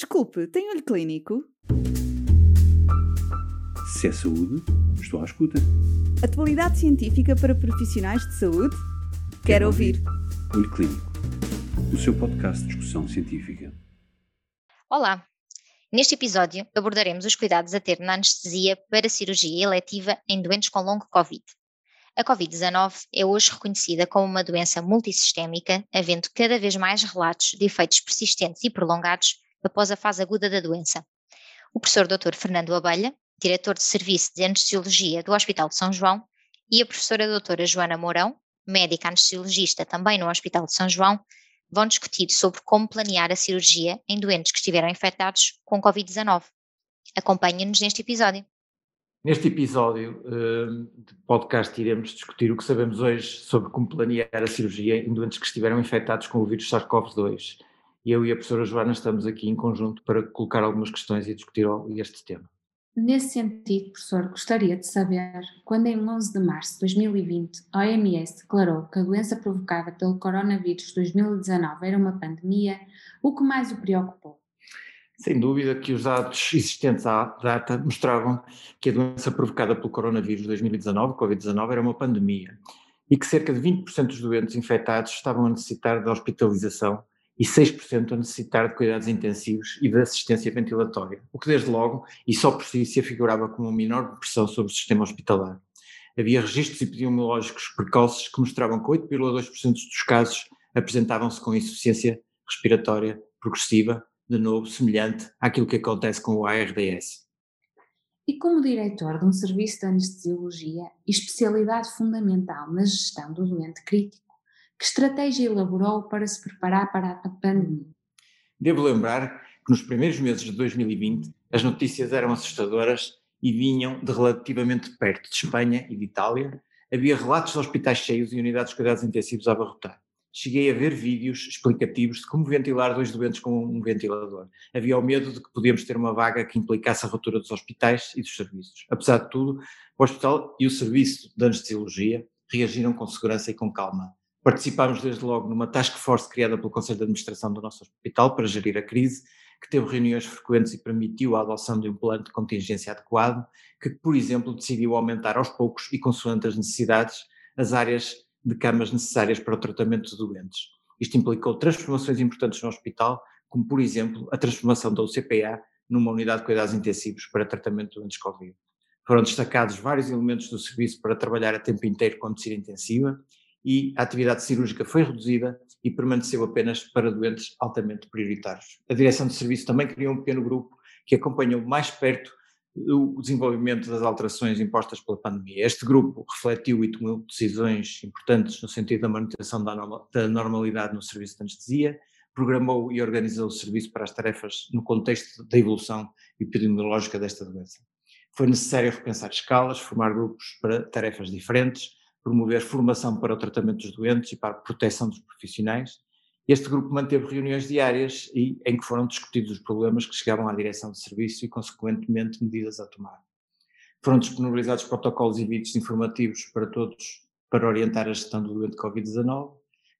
Desculpe, tem olho clínico? Se é saúde, estou à escuta. Atualidade científica para profissionais de saúde? Quero, Quero ouvir. ouvir. Olho Clínico, o seu podcast de discussão científica. Olá! Neste episódio abordaremos os cuidados a ter na anestesia para cirurgia eletiva em doentes com longo Covid. A Covid-19 é hoje reconhecida como uma doença multissistémica, havendo cada vez mais relatos de efeitos persistentes e prolongados após a fase aguda da doença. O professor Dr. Fernando Abelha, diretor de Serviço de Anestesiologia do Hospital de São João, e a professora doutora Joana Mourão, médica anestesiologista também no Hospital de São João, vão discutir sobre como planear a cirurgia em doentes que estiveram infectados com Covid-19. Acompanhe-nos neste episódio. Neste episódio uh, de podcast iremos discutir o que sabemos hoje sobre como planear a cirurgia em doentes que estiveram infectados com o vírus SARS-CoV-2. E eu e a professora Joana estamos aqui em conjunto para colocar algumas questões e discutir este tema. Nesse sentido, professor, gostaria de saber quando em 11 de março de 2020 a OMS declarou que a doença provocada pelo coronavírus 2019 era uma pandemia, o que mais o preocupou? Sem dúvida que os dados existentes à data mostravam que a doença provocada pelo coronavírus 2019, Covid-19, era uma pandemia e que cerca de 20% dos doentes infectados estavam a necessitar de hospitalização e 6% a necessitar de cuidados intensivos e de assistência ventilatória, o que desde logo e só por si se afigurava como uma menor pressão sobre o sistema hospitalar. Havia registros epidemiológicos precoces que mostravam que 8,2% dos casos apresentavam-se com insuficiência respiratória progressiva de novo, semelhante àquilo que acontece com o ARDS. E como diretor de um serviço de anestesiologia e especialidade fundamental na gestão do doente crítico, que estratégia elaborou para se preparar para a pandemia? Devo lembrar que nos primeiros meses de 2020 as notícias eram assustadoras e vinham de relativamente perto de Espanha e de Itália. Havia relatos de hospitais cheios e unidades de cuidados intensivos a abarrotar cheguei a ver vídeos explicativos de como ventilar dois doentes com um ventilador. Havia o medo de que podíamos ter uma vaga que implicasse a ruptura dos hospitais e dos serviços. Apesar de tudo, o hospital e o serviço de anestesiologia reagiram com segurança e com calma. Participámos desde logo numa task force criada pelo Conselho de Administração do nosso hospital para gerir a crise, que teve reuniões frequentes e permitiu a adoção de um plano de contingência adequado, que, por exemplo, decidiu aumentar aos poucos e consoante as necessidades as áreas de camas necessárias para o tratamento de doentes. Isto implicou transformações importantes no hospital, como por exemplo a transformação da UCPA numa unidade de cuidados intensivos para tratamento de doentes Covid. Foram destacados vários elementos do serviço para trabalhar a tempo inteiro com medicina intensiva e a atividade cirúrgica foi reduzida e permaneceu apenas para doentes altamente prioritários. A direção de serviço também criou um pequeno grupo que acompanhou mais perto o desenvolvimento das alterações impostas pela pandemia. Este grupo refletiu e tomou decisões importantes no sentido da manutenção da normalidade no serviço de anestesia, programou e organizou o serviço para as tarefas no contexto da evolução epidemiológica desta doença. Foi necessário repensar escalas, formar grupos para tarefas diferentes, promover formação para o tratamento dos doentes e para a proteção dos profissionais este grupo manteve reuniões diárias e, em que foram discutidos os problemas que chegavam à direção de serviço e, consequentemente, medidas a tomar. Foram disponibilizados protocolos e vídeos informativos para todos para orientar a gestão do doente Covid-19.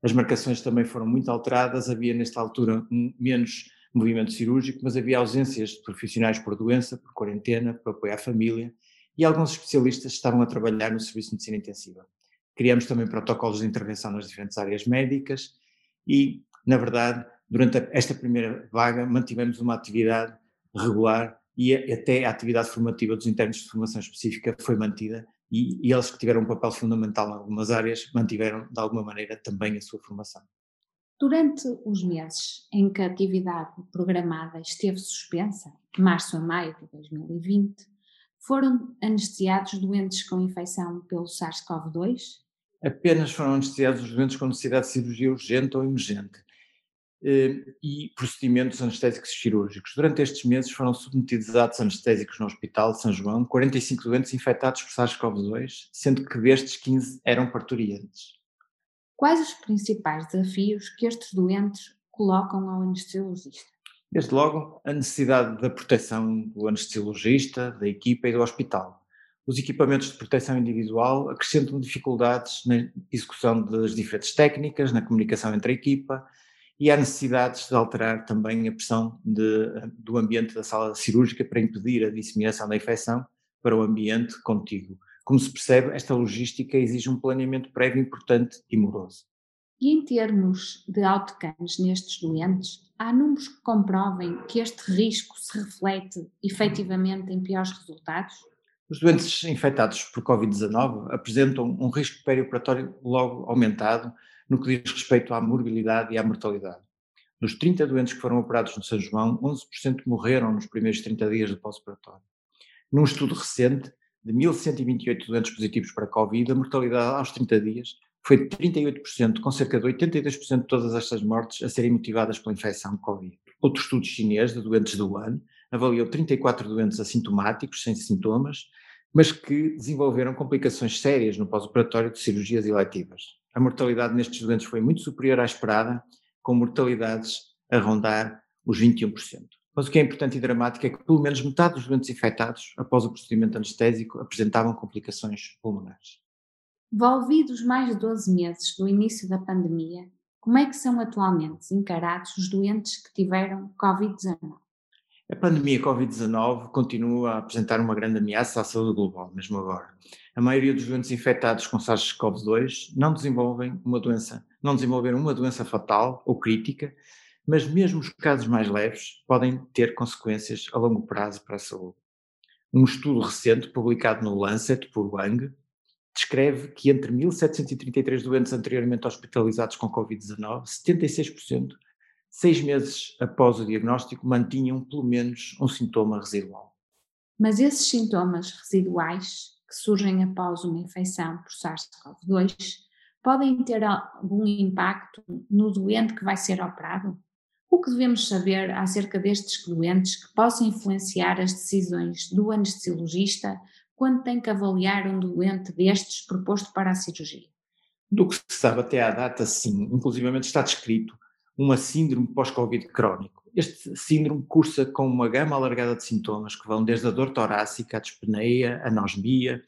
As marcações também foram muito alteradas, havia nesta altura menos movimento cirúrgico, mas havia ausências de profissionais por doença, por quarentena, por apoio à família e alguns especialistas estavam a trabalhar no serviço de medicina intensiva. Criamos também protocolos de intervenção nas diferentes áreas médicas e, na verdade, durante esta primeira vaga mantivemos uma atividade regular e até a atividade formativa dos internos de formação específica foi mantida e, e eles que tiveram um papel fundamental em algumas áreas mantiveram de alguma maneira também a sua formação. Durante os meses em que a atividade programada esteve suspensa, março a maio de 2020, foram anestesiados doentes com infecção pelo SARS-CoV-2 apenas foram anestesiados os doentes com necessidade de cirurgia urgente ou emergente eh, e procedimentos anestésicos cirúrgicos. Durante estes meses foram submetidos a atos anestésicos no Hospital de São João 45 doentes infectados por SARS-CoV-2, sendo que destes 15 eram parturientes. Quais os principais desafios que estes doentes colocam ao anestesiologista? Desde logo, a necessidade da proteção do anestesiologista, da equipa e do hospital os equipamentos de proteção individual acrescentam dificuldades na execução das diferentes técnicas, na comunicação entre a equipa e há necessidades de alterar também a pressão de, do ambiente da sala cirúrgica para impedir a disseminação da infecção para o ambiente contíguo. Como se percebe, esta logística exige um planeamento prévio importante e moroso. E em termos de outcomes nestes doentes, há números que comprovem que este risco se reflete efetivamente em piores resultados? Os doentes infectados por Covid-19 apresentam um risco perioperatório logo aumentado no que diz respeito à morbilidade e à mortalidade. Dos 30 doentes que foram operados no São João, 11% morreram nos primeiros 30 dias do pós-operatório. Num estudo recente, de 1.128 doentes positivos para Covid, a mortalidade aos 30 dias foi de 38%, com cerca de 82% de todas estas mortes a serem motivadas pela infecção de Covid. Outro estudo chinês de doentes do ano avaliou 34 doentes assintomáticos, sem sintomas, mas que desenvolveram complicações sérias no pós-operatório de cirurgias eletivas. A mortalidade nestes doentes foi muito superior à esperada, com mortalidades a rondar os 21%. Mas o que é importante e dramático é que pelo menos metade dos doentes infectados, após o procedimento anestésico, apresentavam complicações pulmonares. Volvidos mais de 12 meses do início da pandemia, como é que são atualmente encarados os doentes que tiveram Covid-19? A pandemia Covid-19 continua a apresentar uma grande ameaça à saúde global, mesmo agora. A maioria dos doentes infectados com SARS-CoV-2 não desenvolvem uma doença, não desenvolveram uma doença fatal ou crítica, mas mesmo os casos mais leves podem ter consequências a longo prazo para a saúde. Um estudo recente publicado no Lancet por Wang descreve que entre 1.733 doentes anteriormente hospitalizados com Covid-19, 76%, seis meses após o diagnóstico, mantinham pelo menos um sintoma residual. Mas esses sintomas residuais, que surgem após uma infecção por SARS-CoV-2, podem ter algum impacto no doente que vai ser operado? O que devemos saber acerca destes doentes que possam influenciar as decisões do anestesiologista quando tem que avaliar um doente destes proposto para a cirurgia? Do que se sabe até à data, sim. Inclusivamente está descrito uma síndrome pós-Covid crónico. Este síndrome cursa com uma gama alargada de sintomas que vão desde a dor torácica, a dispneia, anosmia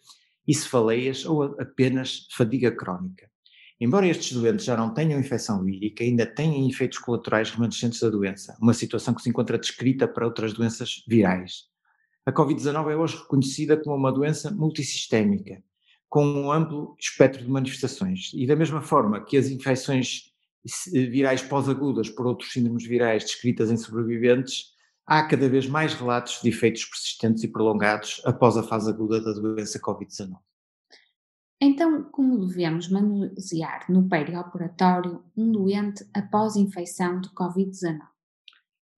e cefaleias ou apenas fadiga crónica. Embora estes doentes já não tenham infecção vírica, ainda têm efeitos colaterais remanescentes da doença, uma situação que se encontra descrita para outras doenças virais. A Covid-19 é hoje reconhecida como uma doença multissistémica, com um amplo espectro de manifestações. E da mesma forma que as infecções virais pós-agudas por outros síndromes virais descritas em sobreviventes, há cada vez mais relatos de efeitos persistentes e prolongados após a fase aguda da doença Covid-19. Então, como devemos manusear no perioperatório um doente após infecção de Covid-19?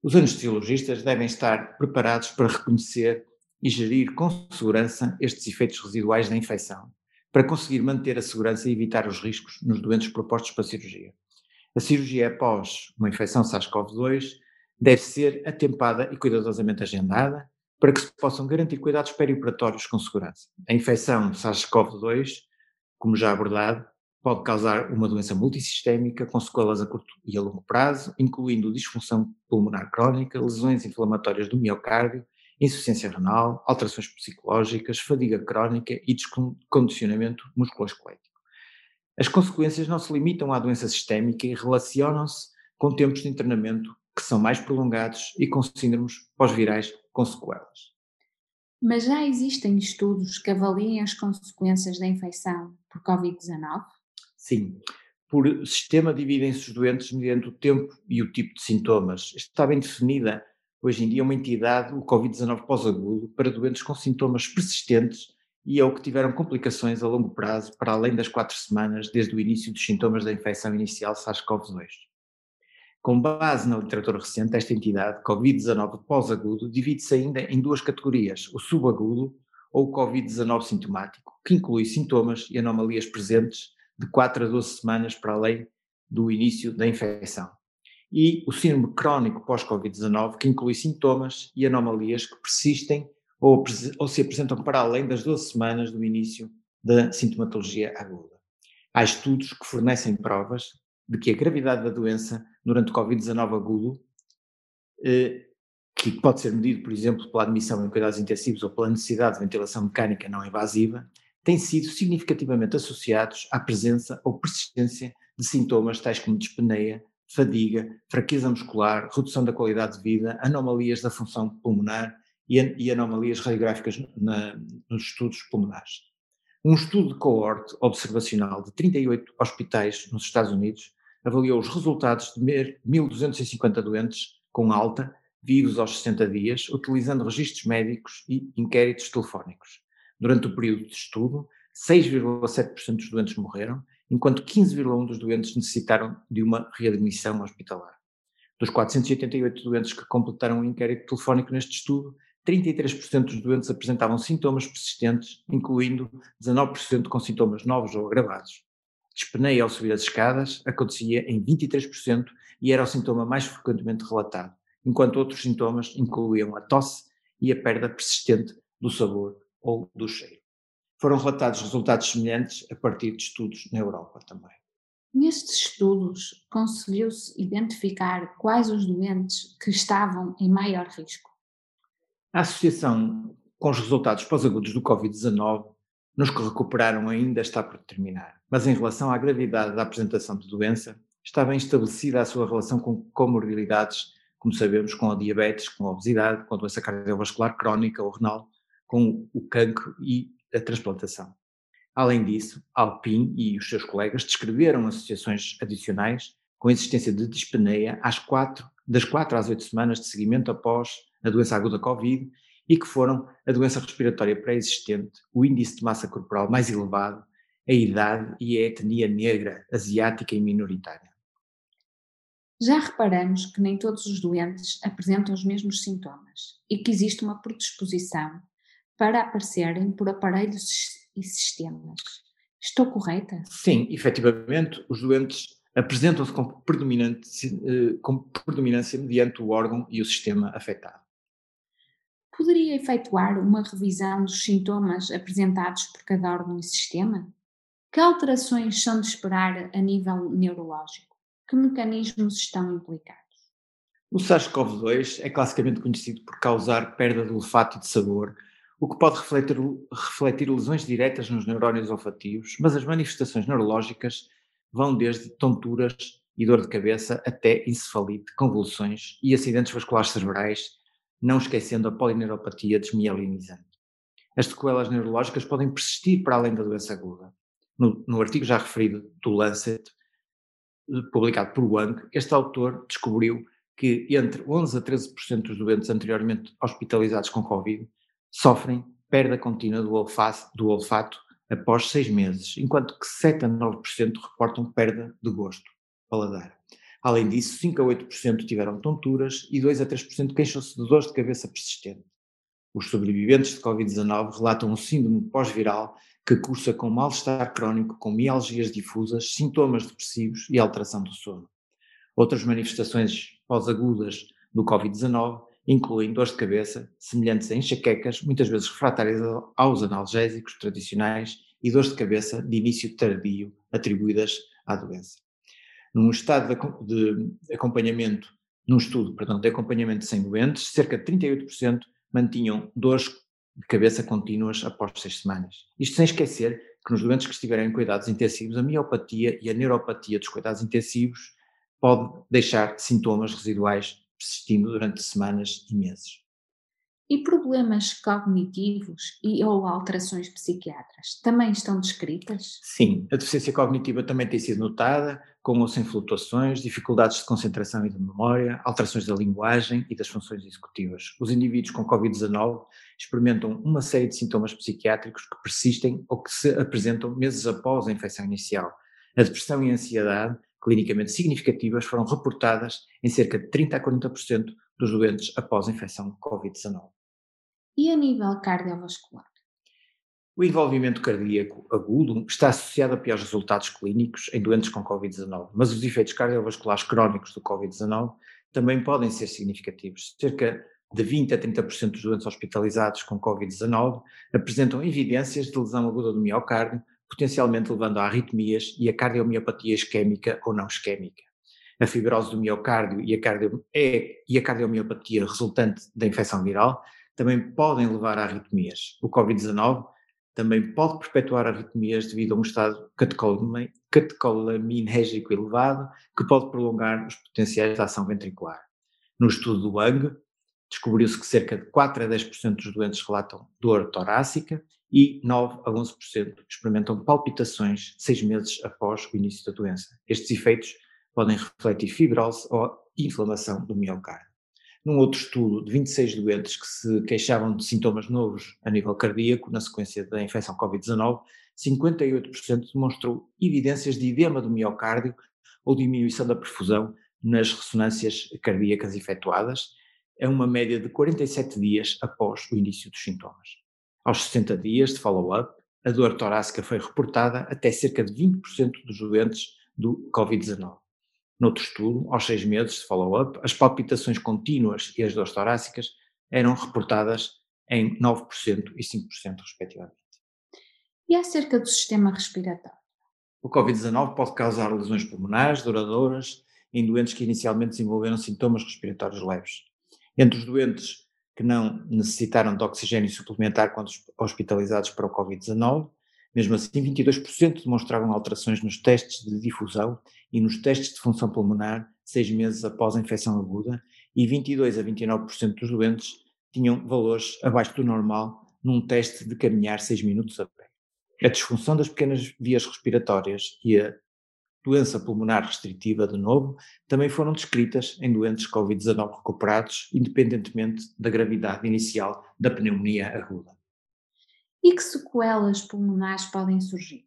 Os anestesiologistas devem estar preparados para reconhecer e gerir com segurança estes efeitos residuais da infecção, para conseguir manter a segurança e evitar os riscos nos doentes propostos para a cirurgia. A cirurgia após uma infecção SARS-CoV-2 deve ser atempada e cuidadosamente agendada para que se possam garantir cuidados perioperatórios com segurança. A infecção SARS-CoV-2, como já abordado, pode causar uma doença multissistémica com sequelas a curto e a longo prazo, incluindo disfunção pulmonar crónica, lesões inflamatórias do miocárdio, insuficiência renal, alterações psicológicas, fadiga crónica e descondicionamento musculoesquelético. As consequências não se limitam à doença sistémica e relacionam-se com tempos de internamento que são mais prolongados e com síndromes pós-virais com sequelas. Mas já existem estudos que avaliem as consequências da infecção por Covid-19? Sim. Por sistema dividem-se os doentes mediante o tempo e o tipo de sintomas. Está bem definida hoje em dia uma entidade, o Covid-19 pós-agudo, para doentes com sintomas persistentes e ou que tiveram complicações a longo prazo para além das quatro semanas desde o início dos sintomas da infecção inicial SARS-CoV-2. Com base na literatura recente, esta entidade, Covid-19 pós-agudo, divide-se ainda em duas categorias, o subagudo ou o Covid-19 sintomático, que inclui sintomas e anomalias presentes de 4 a 12 semanas para além do início da infecção. E o síndrome crónico pós-Covid-19, que inclui sintomas e anomalias que persistem ou, ou, se apresentam para além das 12 semanas do início da sintomatologia aguda. Há estudos que fornecem provas de que a gravidade da doença durante o Covid-19 agudo, eh, que pode ser medido, por exemplo, pela admissão em cuidados intensivos ou pela necessidade de ventilação mecânica não invasiva, têm sido significativamente associados à presença ou persistência de sintomas tais como dispneia, fadiga, fraqueza muscular, redução da qualidade de vida, anomalias da função pulmonar e, e anomalias radiográficas na, nos estudos pulmonares. Um estudo de coorte observacional de 38 hospitais nos Estados Unidos avaliou os resultados de 1.250 doentes com alta, vivos aos 60 dias, utilizando registros médicos e inquéritos telefónicos. Durante o período de estudo, 6,7% dos doentes morreram, enquanto 15,1% dos doentes necessitaram de uma readmissão hospitalar. Dos 488 doentes que completaram o inquérito telefónico neste estudo, 33% dos doentes apresentavam sintomas persistentes, incluindo 19% com sintomas novos ou agravados. Dispneia ao subir as escadas acontecia em 23% e era o sintoma mais frequentemente relatado, enquanto outros sintomas incluíam a tosse e a perda persistente do sabor ou do cheiro. Foram relatados resultados semelhantes a partir de estudos na Europa também. Nestes estudos, conseguiu-se identificar quais os doentes que estavam em maior risco? A associação com os resultados pós-agudos do Covid-19 nos que recuperaram ainda está por determinar, mas em relação à gravidade da apresentação de doença, está bem estabelecida a sua relação com comorbilidades, como sabemos, com a diabetes, com a obesidade, com a doença cardiovascular crónica ou renal, com o cancro e a transplantação. Além disso, Alpin e os seus colegas descreveram associações adicionais com a existência de dispneia às quatro, das 4 às 8 semanas de seguimento após a doença aguda Covid e que foram a doença respiratória pré-existente, o índice de massa corporal mais elevado, a idade e a etnia negra, asiática e minoritária. Já reparamos que nem todos os doentes apresentam os mesmos sintomas e que existe uma predisposição para aparecerem por aparelhos e sistemas. Estou correta? Sim, efetivamente, os doentes apresentam-se com, eh, com predominância mediante o órgão e o sistema afetado. Poderia efetuar uma revisão dos sintomas apresentados por cada órgão e sistema? Que alterações são de esperar a nível neurológico? Que mecanismos estão implicados? O SARS-CoV-2 é classicamente conhecido por causar perda de olfato e de sabor, o que pode refletir, refletir lesões diretas nos neurónios olfativos, mas as manifestações neurológicas vão desde tonturas e dor de cabeça até encefalite, convulsões e acidentes vasculares cerebrais, não esquecendo a polineuropatia desmielinizante. As sequelas neurológicas podem persistir para além da doença aguda. No, no artigo já referido do Lancet, publicado por Wang, este autor descobriu que entre 11 a 13% dos doentes anteriormente hospitalizados com Covid sofrem perda contínua do olfato, do olfato após seis meses, enquanto que 7 a 9% reportam perda de gosto, paladar. Além disso, 5 a 8% tiveram tonturas e 2 a 3% queixam-se de dores de cabeça persistente. Os sobreviventes de Covid-19 relatam um síndrome pós-viral que cursa com mal-estar crónico, com mialgias difusas, sintomas depressivos e alteração do sono. Outras manifestações pós-agudas do Covid-19 incluem dores de cabeça, semelhantes a enxaquecas, muitas vezes refratárias aos analgésicos tradicionais e dores de cabeça de início tardio atribuídas à doença. Num estado de acompanhamento, num estudo, perdão, de acompanhamento sem doentes, cerca de 38% mantinham dores de cabeça contínuas após seis semanas. Isto sem esquecer que nos doentes que estiverem em cuidados intensivos, a miopatia e a neuropatia dos cuidados intensivos pode deixar sintomas residuais persistindo durante semanas e meses. E problemas cognitivos e ou alterações psiquiátricas também estão descritas? Sim, a deficiência cognitiva também tem sido notada, com ou sem flutuações, dificuldades de concentração e de memória, alterações da linguagem e das funções executivas. Os indivíduos com Covid-19 experimentam uma série de sintomas psiquiátricos que persistem ou que se apresentam meses após a infecção inicial. A depressão e a ansiedade clinicamente significativas foram reportadas em cerca de 30 a 40% dos doentes após a infecção Covid-19. E a nível cardiovascular? O envolvimento cardíaco agudo está associado a piores resultados clínicos em doentes com Covid-19, mas os efeitos cardiovasculares crónicos do Covid-19 também podem ser significativos. Cerca de 20 a 30% dos doentes hospitalizados com Covid-19 apresentam evidências de lesão aguda do miocárdio, potencialmente levando a arritmias e a cardiomiopatia isquémica ou não isquémica. A fibrose do miocárdio e a, cardio, é, e a cardiomiopatia resultante da infecção viral também podem levar a arritmias. O Covid-19 também pode perpetuar arritmias devido a um estado catecolaminérgico elevado, que pode prolongar os potenciais de ação ventricular. No estudo do Wang, descobriu-se que cerca de 4 a 10% dos doentes relatam dor torácica e 9 a 11% experimentam palpitações seis meses após o início da doença. Estes efeitos podem refletir fibrose ou inflamação do miocárdio. Num outro estudo de 26 doentes que se queixavam de sintomas novos a nível cardíaco na sequência da infecção Covid-19, 58% demonstrou evidências de edema do miocárdio ou diminuição da perfusão nas ressonâncias cardíacas efetuadas, a uma média de 47 dias após o início dos sintomas. Aos 60 dias de follow-up, a dor torácica foi reportada até cerca de 20% dos doentes do Covid-19. Noutro estudo, aos seis meses de follow-up, as palpitações contínuas e as dores torácicas eram reportadas em 9% e 5%, respectivamente. E acerca do sistema respiratório? O Covid-19 pode causar lesões pulmonares duradouras em doentes que inicialmente desenvolveram sintomas respiratórios leves. Entre os doentes que não necessitaram de oxigênio suplementar quando hospitalizados para o Covid-19, mesmo assim, 22% demonstravam alterações nos testes de difusão e nos testes de função pulmonar seis meses após a infecção aguda e 22 a 29% dos doentes tinham valores abaixo do normal num teste de caminhar seis minutos a pé. A disfunção das pequenas vias respiratórias e a doença pulmonar restritiva, de novo, também foram descritas em doentes Covid-19 recuperados, independentemente da gravidade inicial da pneumonia aguda. E que sequelas pulmonares podem surgir?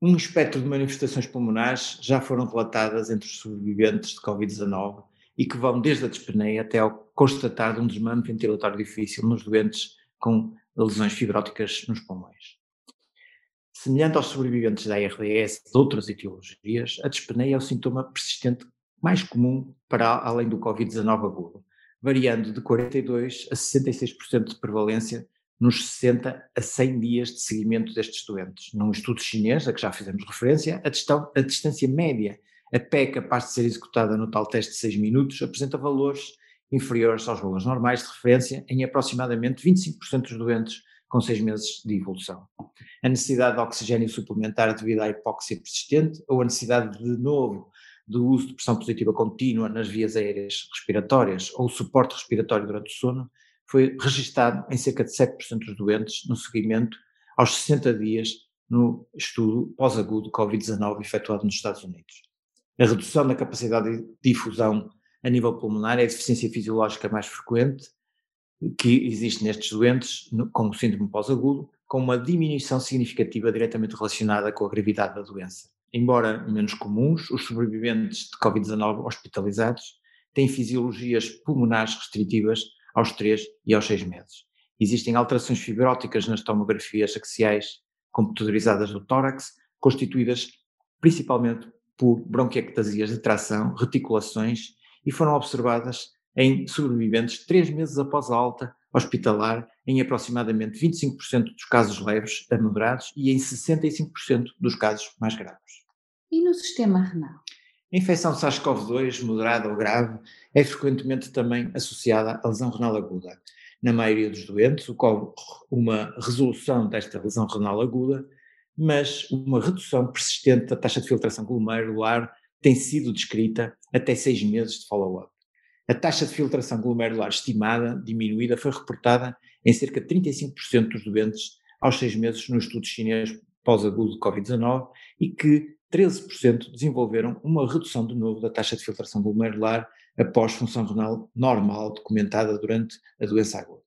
Um espectro de manifestações pulmonares já foram relatadas entre os sobreviventes de Covid-19 e que vão desde a dispneia até ao constatar de um desmame ventilatório difícil nos doentes com lesões fibróticas nos pulmões. Semelhante aos sobreviventes da ARDS de outras etiologias, a dispneia é o sintoma persistente mais comum para além do Covid-19 agudo, variando de 42% a 66% de prevalência nos 60 a 100 dias de seguimento destes doentes. Num estudo chinês, a que já fizemos referência, a, distância, a distância média a pé capaz de ser executada no tal teste de 6 minutos apresenta valores inferiores aos valores normais de referência em aproximadamente 25% dos doentes com 6 meses de evolução. A necessidade de oxigênio suplementar devido à hipóxia persistente ou a necessidade de novo do uso de pressão positiva contínua nas vias aéreas respiratórias ou suporte respiratório durante o sono foi registado em cerca de 7% dos doentes no seguimento aos 60 dias no estudo pós-agudo Covid-19 efetuado nos Estados Unidos. A redução da capacidade de difusão a nível pulmonar é a deficiência fisiológica mais frequente que existe nestes doentes com síndrome pós-agudo, com uma diminuição significativa diretamente relacionada com a gravidade da doença. Embora menos comuns, os sobreviventes de Covid-19 hospitalizados têm fisiologias pulmonares restritivas aos 3 e aos 6 meses. Existem alterações fibróticas nas tomografias axiais computadorizadas do tórax, constituídas principalmente por bronquiectasias de tração, reticulações, e foram observadas em sobreviventes três meses após a alta hospitalar, em aproximadamente 25% dos casos leves a moderados e em 65% dos casos mais graves. E no sistema renal? A infecção SARS-CoV-2, moderada ou grave, é frequentemente também associada à lesão renal aguda. Na maioria dos doentes ocorre uma resolução desta lesão renal aguda, mas uma redução persistente da taxa de filtração glomerular tem sido descrita até seis meses de follow-up. A taxa de filtração glomerular estimada, diminuída, foi reportada em cerca de 35% dos doentes aos seis meses no estudo chinês pós-agudo de Covid-19 e que 13% desenvolveram uma redução de novo da taxa de filtração glomerular após função renal normal documentada durante a doença aguda.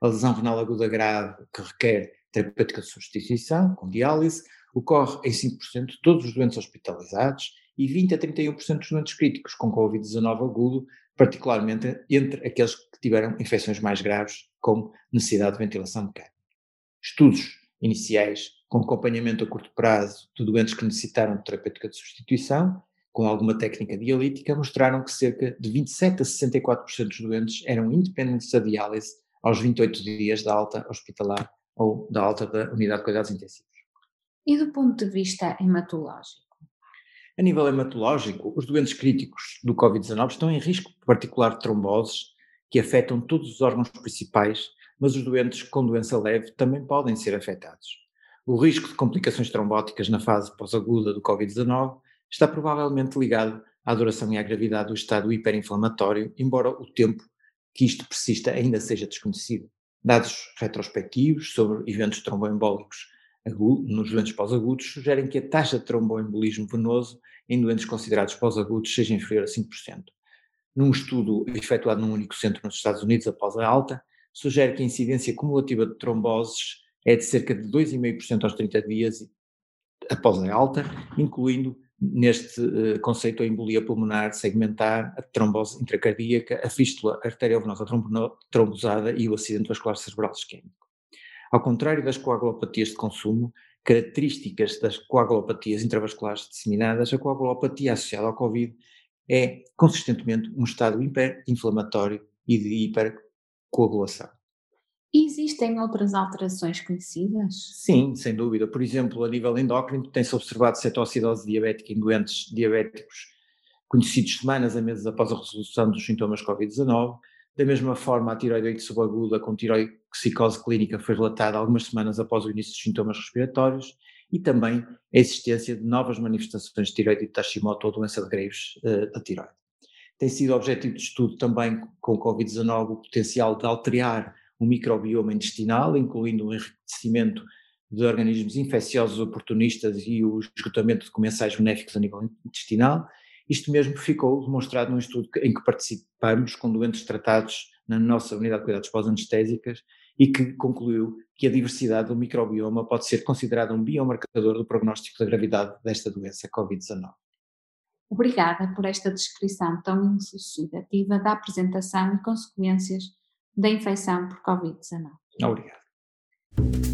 A lesão renal aguda grave que requer terapêutica de substituição, com diálise, ocorre em 5% de todos os doentes hospitalizados e 20 a 31% dos doentes críticos com Covid-19 agudo, particularmente entre aqueles que tiveram infecções mais graves, com necessidade de ventilação mecânica. Estudos iniciais com acompanhamento a curto prazo de doentes que necessitaram de terapêutica de substituição, com alguma técnica dialítica, mostraram que cerca de 27 a 64% dos doentes eram independentes da diálise aos 28 dias da alta hospitalar ou da alta da unidade de cuidados intensivos. E do ponto de vista hematológico? A nível hematológico, os doentes críticos do Covid-19 estão em risco particular de tromboses que afetam todos os órgãos principais, mas os doentes com doença leve também podem ser afetados. O risco de complicações trombóticas na fase pós-aguda do Covid-19 está provavelmente ligado à duração e à gravidade do estado hiperinflamatório, embora o tempo que isto persista ainda seja desconhecido. Dados retrospectivos sobre eventos tromboembólicos nos doentes pós-agudos sugerem que a taxa de tromboembolismo venoso em doentes considerados pós-agudos seja inferior a 5%. Num estudo efetuado num único centro nos Estados Unidos após a alta, sugere que a incidência cumulativa de tromboses é de cerca de 2,5% aos 30 dias após a alta, incluindo neste uh, conceito a embolia pulmonar segmentar, a trombose intracardíaca, a fístula arteriovenosa trombosada e o acidente vascular cerebral isquémico. Ao contrário das coagulopatias de consumo, características das coagulopatias intravasculares disseminadas, a coagulopatia associada ao Covid é consistentemente um estado hiperinflamatório e de hipercoagulação. Existem outras alterações conhecidas? Sim, sem dúvida. Por exemplo, a nível endócrino, tem-se observado cetoacidose diabética em doentes diabéticos conhecidos semanas a meses após a resolução dos sintomas Covid-19. Da mesma forma, a tiroideite subaguda com tiroidexicose clínica foi relatada algumas semanas após o início dos sintomas respiratórios e também a existência de novas manifestações de tiroidite Hashimoto ou doença de Graves uh, da tiroide. Tem sido objetivo de estudo também com o Covid-19 o potencial de alterar o microbioma intestinal, incluindo o enriquecimento de organismos infecciosos oportunistas e o esgotamento de comensais benéficos a nível intestinal. Isto mesmo ficou demonstrado num estudo em que participamos com doentes tratados na nossa unidade de cuidados pós-anestésicas e que concluiu que a diversidade do microbioma pode ser considerada um biomarcador do prognóstico da gravidade desta doença Covid-19. Obrigada por esta descrição tão elucidativa da apresentação e consequências da infecção por Covid-19. Obrigado.